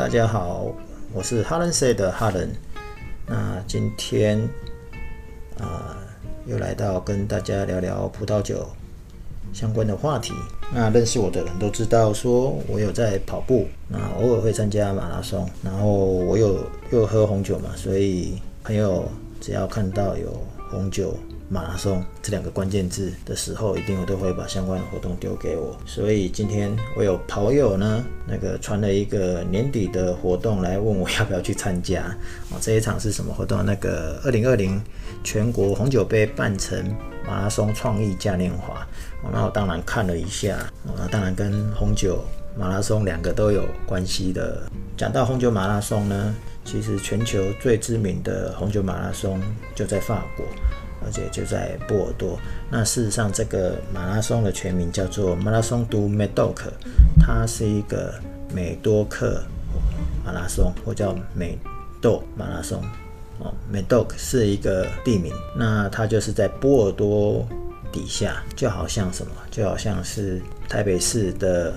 大家好，我是哈伦 say 的哈伦。那今天啊，又来到跟大家聊聊葡萄酒相关的话题。那认识我的人都知道，说我有在跑步，那偶尔会参加马拉松，然后我有又喝红酒嘛，所以朋友只要看到有红酒。马拉松这两个关键字的时候，一定都会把相关的活动丢给我。所以今天我有跑友呢，那个传了一个年底的活动来问我要不要去参加。哦，这一场是什么活动？那个二零二零全国红酒杯半程马拉松创意嘉年华。哦，那我当然看了一下。哦，那当然跟红酒马拉松两个都有关系的。讲到红酒马拉松呢，其实全球最知名的红酒马拉松就在法国。而且就在波尔多。那事实上，这个马拉松的全名叫做马拉松都美多克，它是一个美多克马拉松，或叫美豆马拉松。哦，美多克是一个地名，那它就是在波尔多底下，就好像什么，就好像是台北市的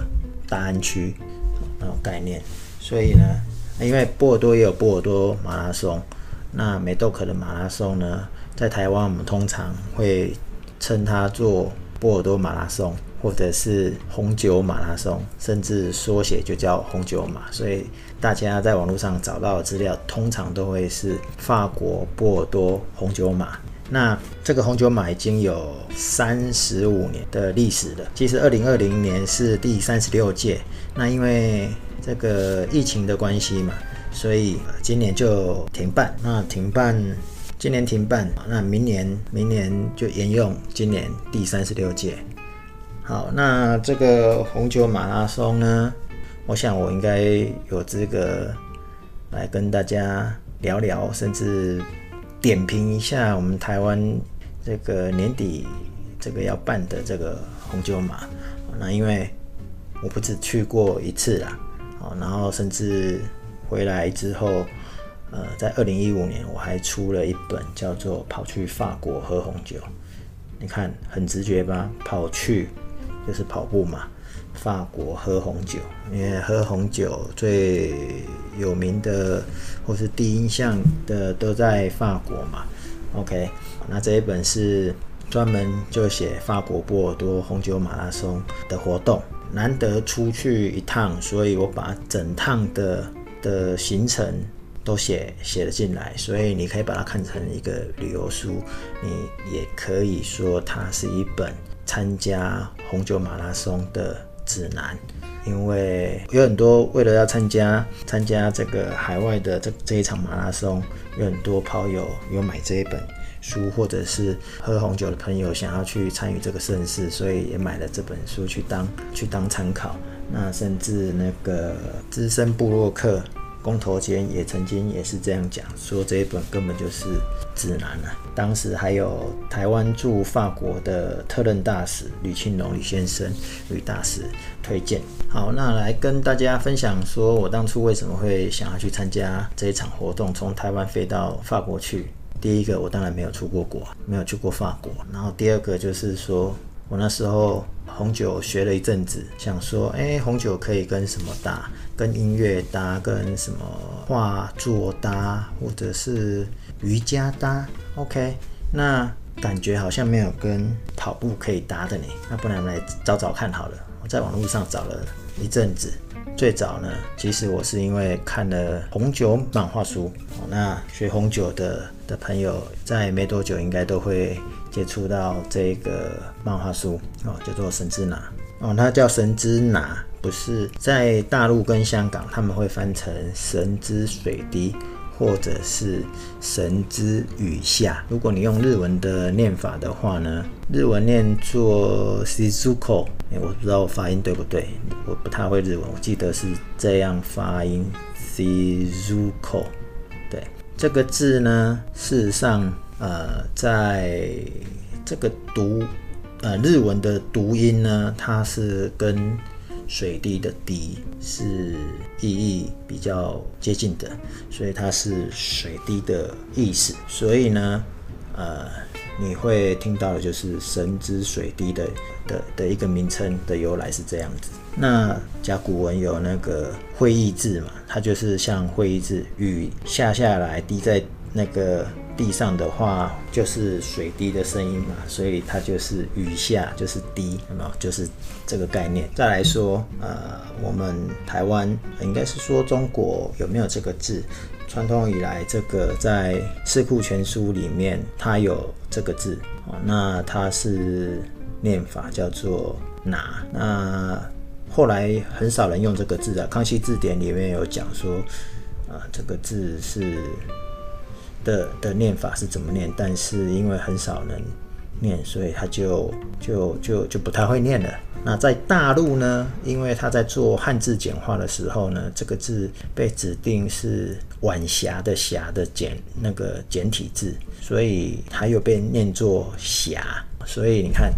大安区那种概念。所以呢，因为波尔多也有波尔多马拉松，那美豆克的马拉松呢？在台湾，我们通常会称它做波尔多马拉松，或者是红酒马拉松，甚至缩写就叫红酒马。所以大家在网络上找到的资料，通常都会是法国波尔多红酒马。那这个红酒马已经有三十五年的历史了。其实二零二零年是第三十六届，那因为这个疫情的关系嘛，所以今年就停办。那停办。今年停办，那明年明年就沿用今年第三十六届。好，那这个红酒马拉松呢，我想我应该有资格来跟大家聊聊，甚至点评一下我们台湾这个年底这个要办的这个红酒马。那因为我不止去过一次啦，好，然后甚至回来之后。呃，在二零一五年，我还出了一本叫做《跑去法国喝红酒》。你看，很直觉吧？跑去就是跑步嘛。法国喝红酒，因为喝红酒最有名的或是第一印象的都在法国嘛。OK，那这一本是专门就写法国波尔多红酒马拉松的活动，难得出去一趟，所以我把整趟的的行程。都写写了进来，所以你可以把它看成一个旅游书，你也可以说它是一本参加红酒马拉松的指南。因为有很多为了要参加参加这个海外的这这一场马拉松，有很多跑友有买这一本书，或者是喝红酒的朋友想要去参与这个盛事，所以也买了这本书去当去当参考。那甚至那个资深布洛克。公投间也曾经也是这样讲，说这一本根本就是指南了。当时还有台湾驻法国的特任大使吕庆龙吕先生吕大使推荐。好，那来跟大家分享，说我当初为什么会想要去参加这一场活动，从台湾飞到法国去。第一个，我当然没有出过国，没有去过法国。然后第二个就是说。我那时候红酒学了一阵子，想说，哎，红酒可以跟什么搭？跟音乐搭，跟什么画作搭，或者是瑜伽搭？OK，那感觉好像没有跟跑步可以搭的呢。那不然来找找看好了。我在网络上找了一阵子，最早呢，其实我是因为看了红酒漫画书。那学红酒的的朋友，在没多久应该都会。接触到这个漫画书哦，叫做《神之拿》哦，它叫《神之拿》，不是在大陆跟香港他们会翻成《神之水滴》或者是《神之雨下》。如果你用日文的念法的话呢，日文念作 Shizuko，我不知道我发音对不对，我不太会日文，我记得是这样发音 Shizuko。对，这个字呢，事实上。呃，在这个读呃日文的读音呢，它是跟水滴的滴是意义比较接近的，所以它是水滴的意思。所以呢，呃，你会听到的就是神之水滴的的的一个名称的由来是这样子。那甲骨文有那个会意字嘛，它就是像会意字，雨下下来滴在那个地上的话，就是水滴的声音嘛，所以它就是雨下就是滴，有没有？就是这个概念。再来说，呃，我们台湾应该是说中国有没有这个字？传统以来，这个在《四库全书》里面它有这个字，哦，那它是念法叫做“拿”，那。后来很少人用这个字啊，《康熙字典》里面有讲说，啊，这个字是的的念法是怎么念，但是因为很少人念，所以他就就就就不太会念了。那在大陆呢，因为他在做汉字简化的时候呢，这个字被指定是晚霞的霞的简那个简体字，所以它又被念作霞，所以你看。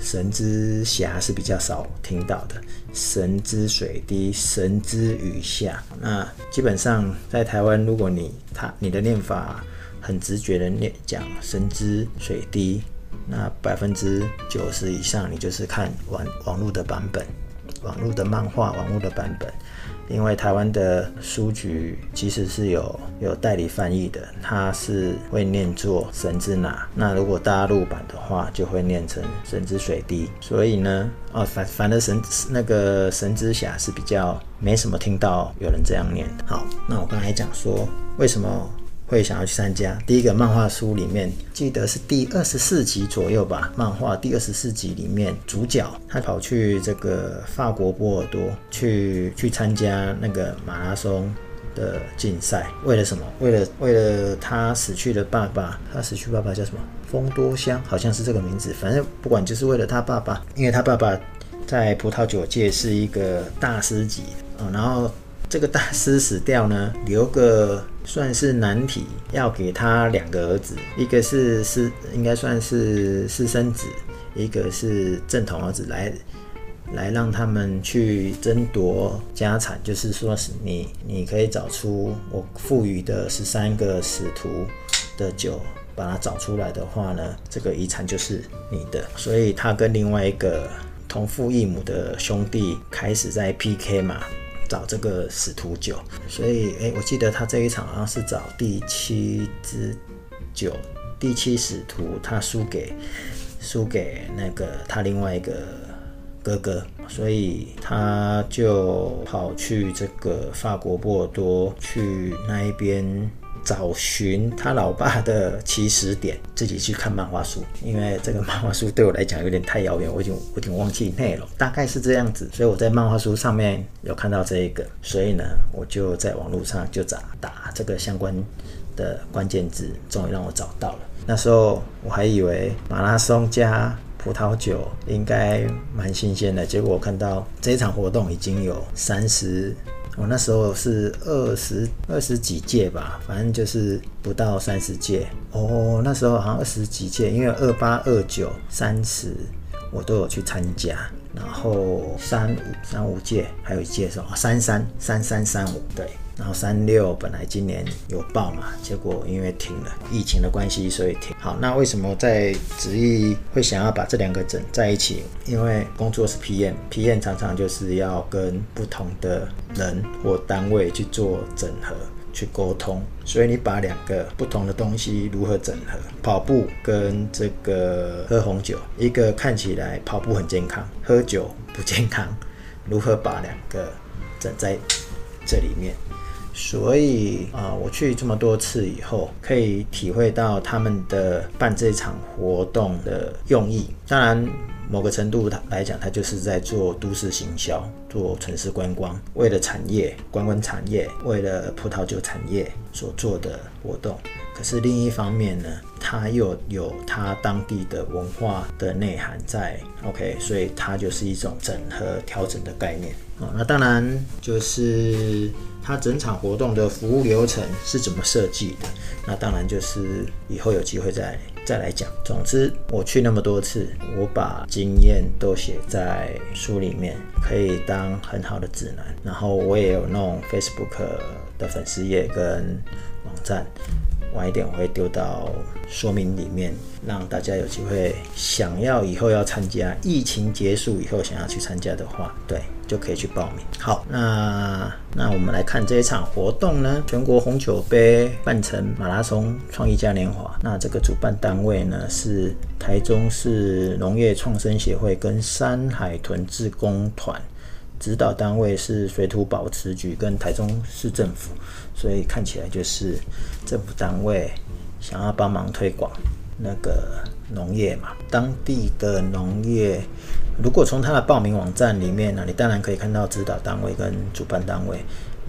神之霞是比较少听到的，神之水滴，神之雨下。那基本上在台湾，如果你他你的念法很直觉的念讲神之水滴，那百分之九十以上你就是看网网络的版本，网络的漫画，网络的版本。因为台湾的书局其实是有有代理翻译的，它是会念作神之拿，那如果大陆版的话，就会念成神之水滴。所以呢，哦反反正神那个神之侠是比较没什么听到有人这样念。好，那我刚才讲说为什么？会想要去参加。第一个漫画书里面，记得是第二十四集左右吧。漫画第二十四集里面，主角他跑去这个法国波尔多去去参加那个马拉松的竞赛。为了什么？为了为了他死去的爸爸。他死去爸爸叫什么？丰多香，好像是这个名字。反正不管，就是为了他爸爸，因为他爸爸在葡萄酒界是一个大师级啊。然后这个大师死掉呢，留个。算是难题，要给他两个儿子，一个是私，应该算是私生子，一个是正统儿子，来来让他们去争夺家产。就是说，是你你可以找出我赋予的十三个使徒的酒，把它找出来的话呢，这个遗产就是你的。所以他跟另外一个同父异母的兄弟开始在 PK 嘛。找这个使徒酒，所以哎，我记得他这一场好像是找第七支酒，第七使徒他输给输给那个他另外一个哥哥，所以他就跑去这个法国波尔多去那一边。找寻他老爸的起始点，自己去看漫画书，因为这个漫画书对我来讲有点太遥远，我已经有点忘记内容，大概是这样子。所以我在漫画书上面有看到这一个，所以呢，我就在网络上就打打这个相关的关键字，终于让我找到了。那时候我还以为马拉松加葡萄酒应该蛮新鲜的，结果我看到这一场活动已经有三十。我那时候是二十二十几届吧，反正就是不到三十届哦。那时候好像二十几届，因为二八、二九、三十我都有去参加，然后三五、三五届还有一届是哦三三、三三、三五对。然后三六本来今年有报嘛，结果因为停了，疫情的关系，所以停。好，那为什么在执意会想要把这两个整在一起？因为工作是 PM，PM 常常就是要跟不同的人或单位去做整合、去沟通，所以你把两个不同的东西如何整合？跑步跟这个喝红酒，一个看起来跑步很健康，喝酒不健康，如何把两个整在这里面？所以啊，我去这么多次以后，可以体会到他们的办这场活动的用意。当然，某个程度来讲，他就是在做都市行销，做城市观光，为了产业、观光产业，为了葡萄酒产业所做的活动。可是另一方面呢，它又有它当地的文化的内涵在。OK，所以它就是一种整合、调整的概念。哦，那当然就是它整场活动的服务流程是怎么设计的？那当然就是以后有机会再再来讲。总之，我去那么多次，我把经验都写在书里面，可以当很好的指南。然后我也有弄 Facebook 的粉丝页跟网站，晚一点我会丢到说明里面，让大家有机会想要以后要参加，疫情结束以后想要去参加的话，对，就可以去报名。好，那那我们来看这一场活动呢，全国红酒杯半程马拉松创意嘉年华。那这个主办单位呢是台中市农业创生协会跟山海豚志工团。指导单位是水土保持局跟台中市政府，所以看起来就是政府单位想要帮忙推广那个农业嘛。当地的农业，如果从他的报名网站里面呢，你当然可以看到指导单位跟主办单位。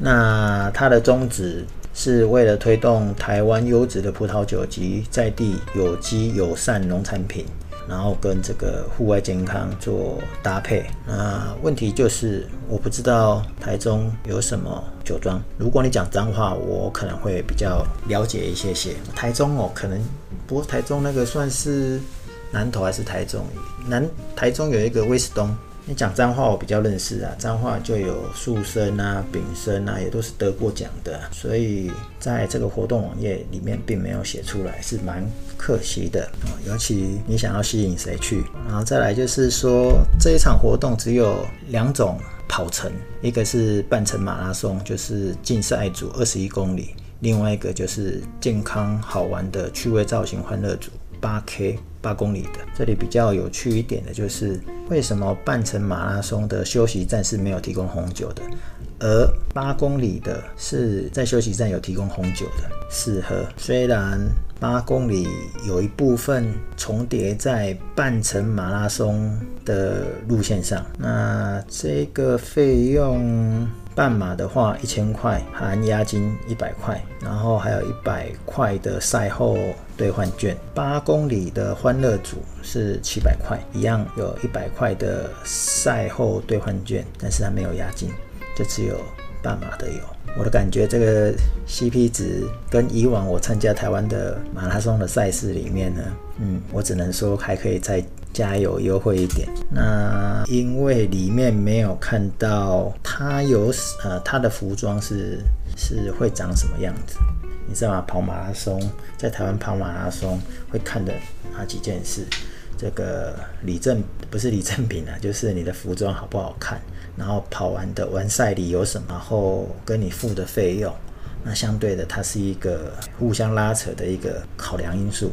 那它的宗旨是为了推动台湾优质的葡萄酒及在地有机友善农产品。然后跟这个户外健康做搭配。那问题就是，我不知道台中有什么酒庄。如果你讲脏话，我可能会比较了解一些些。台中哦，可能不过台中那个算是南投还是台中？南台中有一个威斯东。你讲脏话，我比较认识啊。脏话就有树生啊、丙生啊，也都是得过奖的。所以在这个活动网页里面，并没有写出来，是蛮可惜的啊。尤其你想要吸引谁去，然后再来就是说，这一场活动只有两种跑程，一个是半程马拉松，就是竞赛组二十一公里；另外一个就是健康好玩的趣味造型欢乐组。八 K 八公里的，这里比较有趣一点的就是，为什么半程马拉松的休息站是没有提供红酒的，而八公里的是在休息站有提供红酒的，适合。虽然八公里有一部分重叠在半程马拉松的路线上，那这个费用。半马的话一千块，含押金一百块，然后还有一百块的赛后兑换券。八公里的欢乐组是七百块，一样有一百块的赛后兑换券，但是它没有押金，就只有半马的有。我的感觉，这个 CP 值跟以往我参加台湾的马拉松的赛事里面呢，嗯，我只能说还可以再。加油优惠一点。那因为里面没有看到他有呃他的服装是是会长什么样子，你知道吗？跑马拉松在台湾跑马拉松会看的哪几件事？这个礼赠不是礼赠品啊，就是你的服装好不好看，然后跑完的完赛里有什么，然后跟你付的费用，那相对的它是一个互相拉扯的一个考量因素。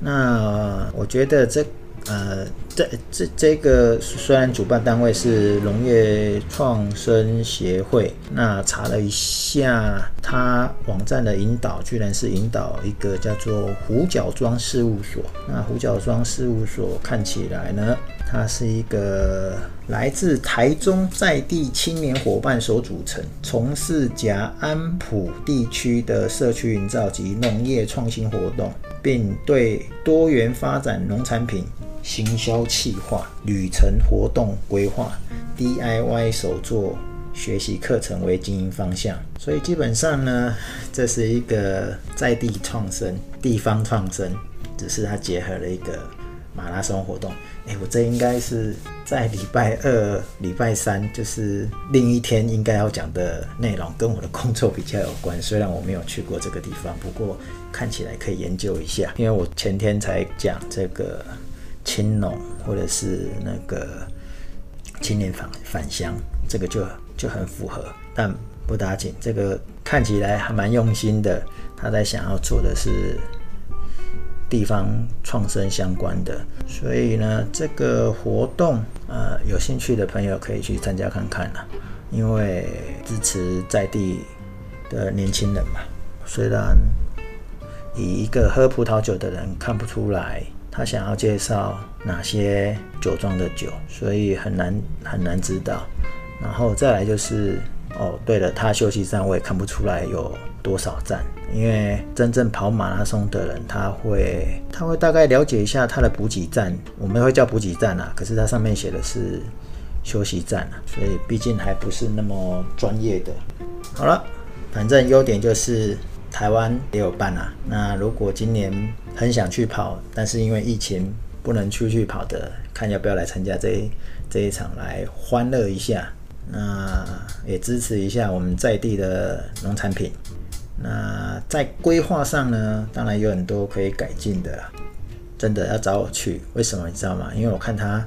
那我觉得这。呃，这这这个虽然主办单位是农业创生协会，那查了一下，它网站的引导居然是引导一个叫做胡角庄事务所。那胡角庄事务所看起来呢，它是一个来自台中在地青年伙伴所组成，从事甲安普地区的社区营造及农业创新活动，并对多元发展农产品。行销企划、旅程活动规划、DIY 手作学习课程为经营方向，所以基本上呢，这是一个在地创生、地方创生，只是它结合了一个马拉松活动。哎，我这应该是在礼拜二、礼拜三，就是另一天应该要讲的内容，跟我的工作比较有关。虽然我没有去过这个地方，不过看起来可以研究一下，因为我前天才讲这个。青农或者是那个青年返返乡，这个就就很符合，但不打紧。这个看起来还蛮用心的，他在想要做的是地方创生相关的，所以呢，这个活动呃，有兴趣的朋友可以去参加看看啦，因为支持在地的年轻人嘛。虽然以一个喝葡萄酒的人看不出来。他想要介绍哪些酒庄的酒，所以很难很难知道。然后再来就是，哦，对了，他休息站我也看不出来有多少站，因为真正跑马拉松的人，他会他会大概了解一下他的补给站，我们会叫补给站啊，可是它上面写的是休息站啊，所以毕竟还不是那么专业的。好了，反正优点就是。台湾也有办啊。那如果今年很想去跑，但是因为疫情不能出去跑的，看要不要来参加这一这一场来欢乐一下。那也支持一下我们在地的农产品，那在规划上呢，当然有很多可以改进的啦。真的要找我去，为什么你知道吗？因为我看他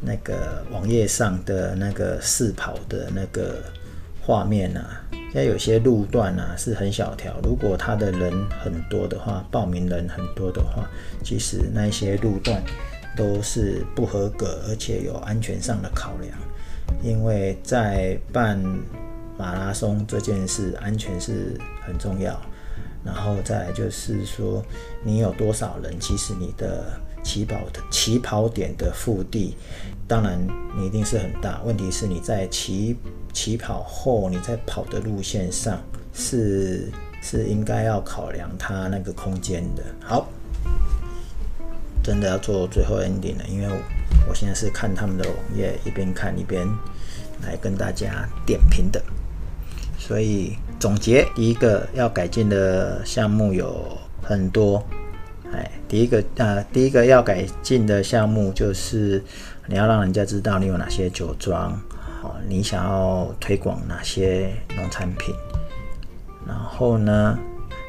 那个网页上的那个试跑的那个画面啊，现在有些路段啊是很小条，如果他的人很多的话，报名人很多的话，其实那些路段都是不合格，而且有安全上的考量。因为在办马拉松这件事，安全是很重要。然后再来就是说，你有多少人？其实你的起跑的起跑点的腹地，当然你一定是很大。问题是你在起起跑后，你在跑的路线上是是应该要考量它那个空间的。好，真的要做最后 ending 了，因为我现在是看他们的网页，一边看一边来跟大家点评的。所以总结，第一个要改进的项目有很多。哎，第一个啊，第一个要改进的项目就是你要让人家知道你有哪些酒庄，好，你想要推广哪些农产品。然后呢，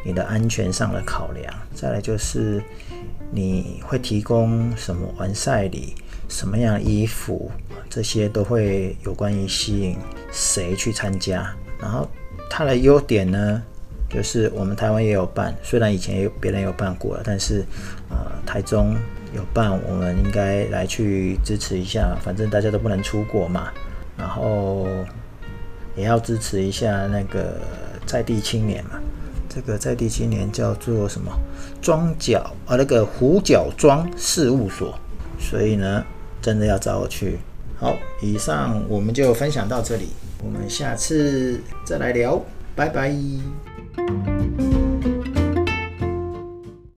你的安全上的考量，再来就是你会提供什么完赛礼，什么样衣服，这些都会有关于吸引谁去参加。然后它的优点呢，就是我们台湾也有办，虽然以前也有别人有办过了，但是呃台中有办，我们应该来去支持一下，反正大家都不能出国嘛，然后也要支持一下那个在地青年嘛。这个在地青年叫做什么庄角啊，那个胡角庄事务所，所以呢，真的要找我去。好，以上我们就分享到这里。我们下次再来聊，拜拜。